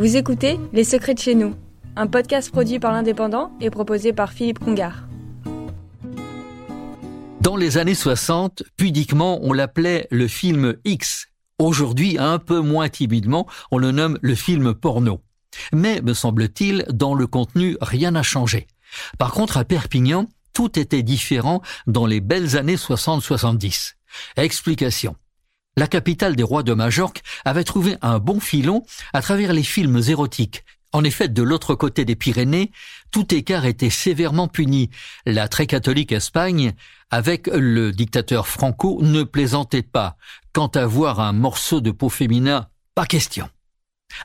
Vous écoutez Les Secrets de chez nous, un podcast produit par l'Indépendant et proposé par Philippe Congar. Dans les années 60, pudiquement, on l'appelait le film X. Aujourd'hui, un peu moins timidement, on le nomme le film porno. Mais, me semble-t-il, dans le contenu, rien n'a changé. Par contre, à Perpignan, tout était différent dans les belles années 60-70. Explication la capitale des rois de Majorque avait trouvé un bon filon à travers les films érotiques. En effet, de l'autre côté des Pyrénées, tout écart était sévèrement puni. La très catholique Espagne, avec le dictateur Franco, ne plaisantait pas. Quant à voir un morceau de peau féminin, pas question.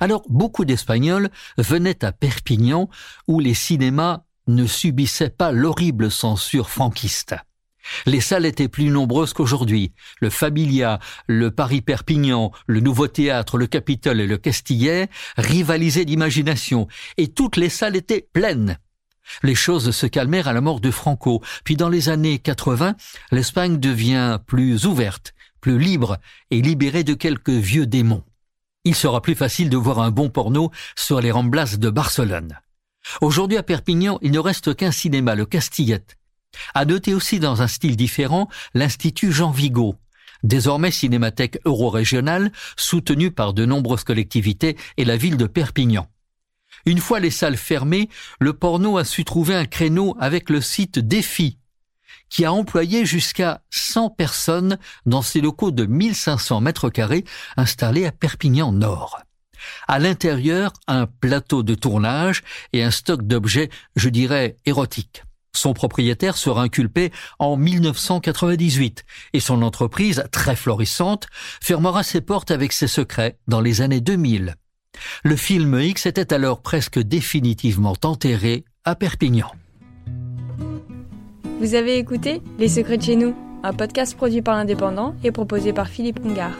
Alors beaucoup d'Espagnols venaient à Perpignan où les cinémas ne subissaient pas l'horrible censure franquiste. Les salles étaient plus nombreuses qu'aujourd'hui. Le Familia, le Paris-Perpignan, le Nouveau Théâtre, le Capitole et le Castillet rivalisaient d'imagination, et toutes les salles étaient pleines. Les choses se calmèrent à la mort de Franco, puis dans les années 80, l'Espagne devient plus ouverte, plus libre et libérée de quelques vieux démons. Il sera plus facile de voir un bon porno sur les Ramblas de Barcelone. Aujourd'hui à Perpignan, il ne reste qu'un cinéma, le Castillet. À noter aussi dans un style différent l'Institut Jean Vigo, désormais cinémathèque euro-régionale, soutenue par de nombreuses collectivités et la ville de Perpignan. Une fois les salles fermées, le porno a su trouver un créneau avec le site Défi, qui a employé jusqu'à 100 personnes dans ses locaux de 1500 mètres carrés installés à Perpignan Nord. À l'intérieur, un plateau de tournage et un stock d'objets, je dirais, érotiques. Son propriétaire sera inculpé en 1998 et son entreprise, très florissante, fermera ses portes avec ses secrets dans les années 2000. Le film X était alors presque définitivement enterré à Perpignan. Vous avez écouté Les Secrets de chez nous, un podcast produit par l'Indépendant et proposé par Philippe Congar.